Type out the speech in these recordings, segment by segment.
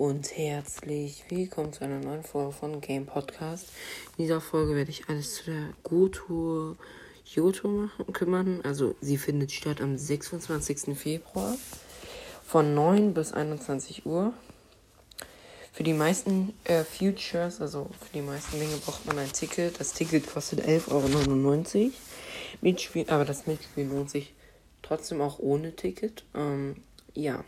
und herzlich willkommen zu einer neuen Folge von Game Podcast. In dieser Folge werde ich alles zu der Goto Yoto machen, kümmern. Also sie findet statt am 26. Februar von 9 bis 21 Uhr. Für die meisten äh, Futures, also für die meisten Dinge braucht man ein Ticket. Das Ticket kostet 11,99 Euro. Mitspiel, aber das Mitspiel lohnt sich trotzdem auch ohne Ticket. Ähm, ja.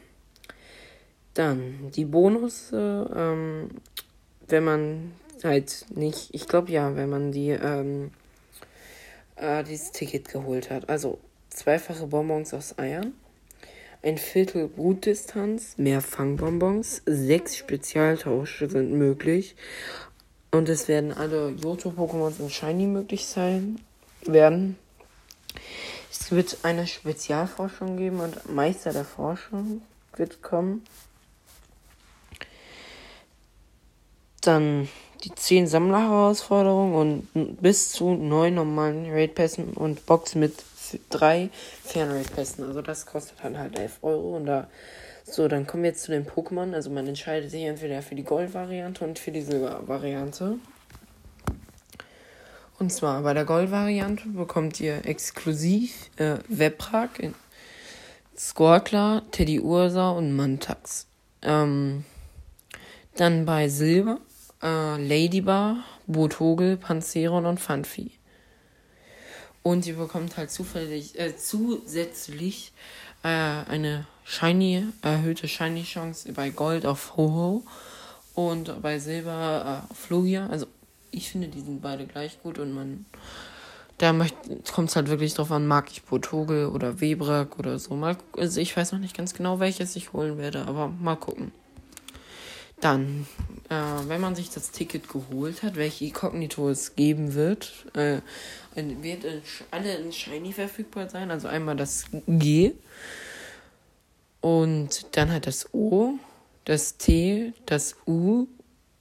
Dann die Bonus, ähm, wenn man halt nicht, ich glaube ja, wenn man die ähm, äh, dieses Ticket geholt hat. Also zweifache Bonbons aus Eiern, ein Viertel Brutdistanz, mehr Fangbonbons, sechs Spezialtausche sind möglich und es werden alle Johto-Pokémons in Shiny möglich sein werden. Es wird eine Spezialforschung geben und Meister der Forschung wird kommen. Dann die 10 Sammlerherausforderungen und bis zu 9 normalen Raid-Pässen und Box mit 3 Fern-Raid-Pässen. Also das kostet dann halt 11 Euro. Und da, so, dann kommen wir jetzt zu den Pokémon. Also man entscheidet sich entweder für die Gold-Variante und für die Silber-Variante. Und zwar bei der Gold-Variante bekommt ihr exklusiv äh, Webrak, Skorkler, Teddy Ursa und Mantax. Ähm, dann bei Silber äh, Ladybar, Botogel, Panzeron und Funfi. Und ihr bekommt halt zufällig, äh, zusätzlich äh, eine Shiny, erhöhte Shiny-Chance bei Gold auf Ho-Ho und bei Silber äh, auf Lugia. Also ich finde, die sind beide gleich gut und man. Da kommt es halt wirklich drauf an, mag ich Botogel oder Webrak oder so. Mal, also ich weiß noch nicht ganz genau, welches ich holen werde, aber mal gucken. Dann, äh, wenn man sich das Ticket geholt hat, welche Inkognito es geben wird, äh, wird in, alle in Shiny verfügbar sein. Also einmal das G und dann halt das O, das T, das U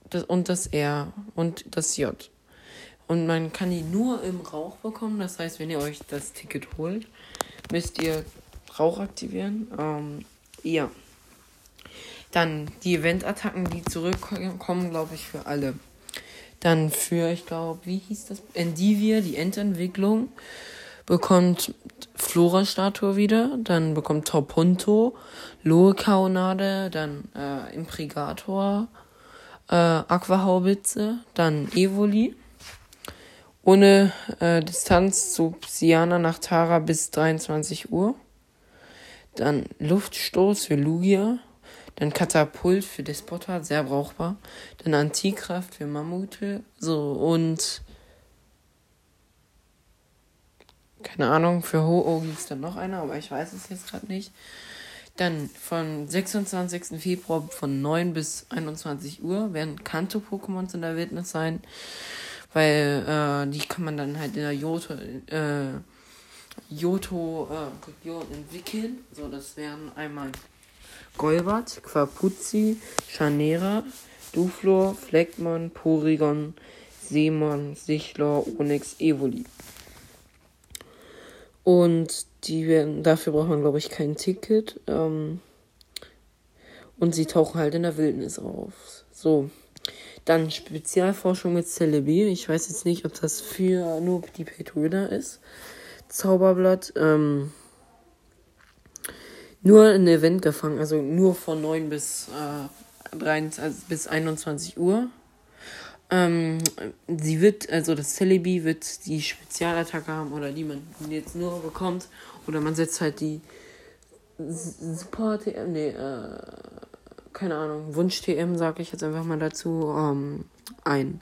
das, und das R und das J. Und man kann die nur im Rauch bekommen. Das heißt, wenn ihr euch das Ticket holt, müsst ihr Rauch aktivieren. Ähm, ja. Dann die Event-Attacken, die zurückkommen, glaube ich, für alle. Dann für, ich glaube, wie hieß das? Endivia, die Endentwicklung, bekommt Flora-Statue wieder. Dann bekommt Torpunto, Lohe-Kaonade, dann äh, Imprigator, äh, Aquahaubitze, dann Evoli. Ohne äh, Distanz zu Siana nach Tara bis 23 Uhr. Dann Luftstoß für Lugia. Dann Katapult für Despota, sehr brauchbar. Dann Antikraft für Mammute. So, und. Keine Ahnung, für Ho-Oh gibt es dann noch einer, aber ich weiß es jetzt gerade nicht. Dann vom 26. Februar von 9 bis 21 Uhr werden Kanto-Pokémons in der Wildnis sein. Weil äh, die kann man dann halt in der Joto, äh, Joto-Region äh, entwickeln. So, das wären einmal Golbat, Quapuzzi, Chanera, Duflor, Fleckmann, Porygon, Seemon, Sichlor, Onyx, Evoli. Und die dafür braucht man, glaube ich, kein Ticket. Ähm, und sie tauchen halt in der Wildnis auf. So. Dann Spezialforschung mit Celebi. Ich weiß jetzt nicht, ob das für nur die Pay-to-Winner ist. Zauberblatt. Ähm, nur ein Event gefangen, also nur von 9 bis, äh, 23, also bis 21 Uhr. Ähm, sie wird, also das Celebi wird die Spezialattacke haben oder die man jetzt nur bekommt. Oder man setzt halt die Super TM, nee, äh, keine Ahnung, Wunsch TM, sage ich jetzt einfach mal dazu, ähm, ein.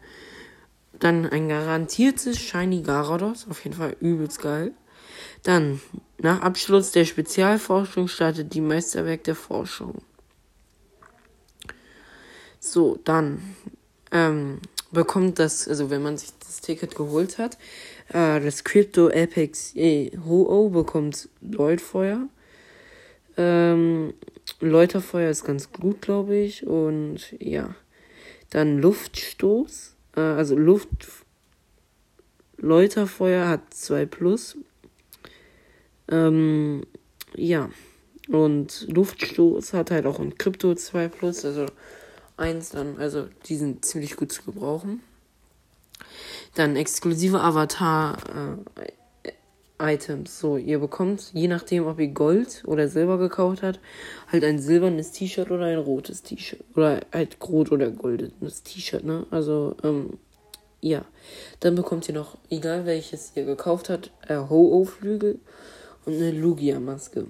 Dann ein garantiertes Shiny Garados, auf jeden Fall übelst geil. Dann, nach Abschluss der Spezialforschung startet die Meisterwerk der Forschung. So, dann ähm, bekommt das, also wenn man sich das Ticket geholt hat, äh, das Crypto Apex eh, Ho-Oh bekommt Leuchtfeuer. Ähm, Läuterfeuer ist ganz gut, glaube ich. Und ja. Dann Luftstoß. Äh, also Luft. Läuterfeuer hat 2 plus. Ähm, ja. Und Luftstoß hat halt auch ein Krypto 2 Plus, also 1 dann, also die sind ziemlich gut zu gebrauchen. Dann exklusive Avatar äh. So, ihr bekommt, je nachdem, ob ihr Gold oder Silber gekauft habt, halt ein silbernes T-Shirt oder ein rotes T-Shirt. Oder halt rot oder goldenes T-Shirt, ne? Also, ähm, ja. Dann bekommt ihr noch, egal welches ihr gekauft habt, äh, Ho-Oh-Flügel und eine Lugia-Maske.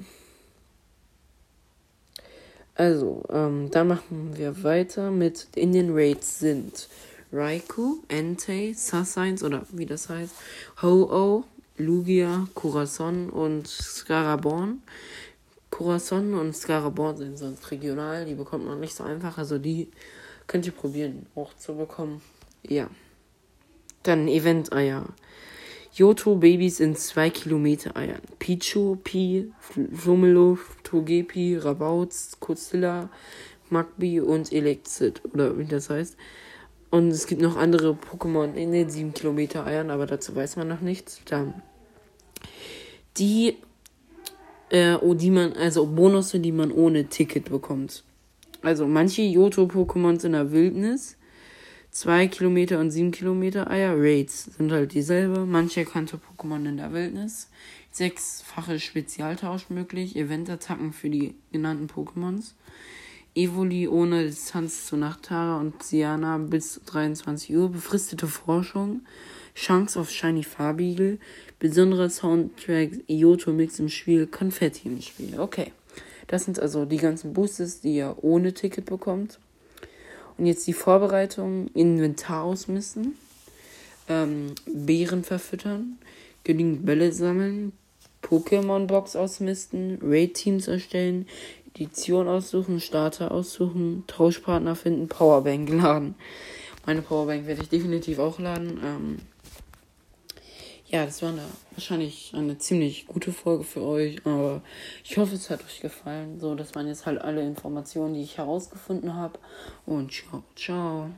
Also, ähm, dann machen wir weiter mit in den Raids sind Raikou, Entei, Sassines oder wie das heißt, Ho-Oh, Lugia, Corazon und Scaraborn. Corazon und Scaraborn sind sonst regional, die bekommt man nicht so einfach, also die könnt ihr probieren auch zu bekommen. Ja. Dann Event-Eier. Yoto Babys in 2 Kilometer Eiern. Pichu, Pi, Flumelo, Togepi, Rabauz, Kozilla, Magby und Elexit. Oder wie das heißt. Und es gibt noch andere Pokémon in den 7 Kilometer Eiern, aber dazu weiß man noch nichts. Dann die, äh, oh, die man, also Bonusse, die man ohne Ticket bekommt. Also manche Yoto-Pokémons in der Wildnis 2 Kilometer und 7 Kilometer Eier. Raids sind halt dieselbe. Manche erkannte Pokémon in der Wildnis. Sechsfache Spezialtausch möglich. Eventattacken für die genannten Pokémons. Evoli ohne Distanz zu Nachtara und Siana bis 23 Uhr. Befristete Forschung. Chance auf Shiny Farbiegel. Besonderer Soundtrack. Ioto Mix im Spiel. Konfetti im Spiel. Okay. Das sind also die ganzen Boosters, die ihr ohne Ticket bekommt. Und jetzt die Vorbereitung, Inventar ausmisten, ähm, Beeren verfüttern, genügend Bälle sammeln, Pokémon-Box ausmisten, Raid-Teams erstellen, Edition aussuchen, Starter aussuchen, Tauschpartner finden, Powerbank laden. Meine Powerbank werde ich definitiv auch laden. Ähm, ja, das war eine, wahrscheinlich eine ziemlich gute Folge für euch, aber ich hoffe, es hat euch gefallen. So, das waren jetzt halt alle Informationen, die ich herausgefunden habe. Und ciao, ciao.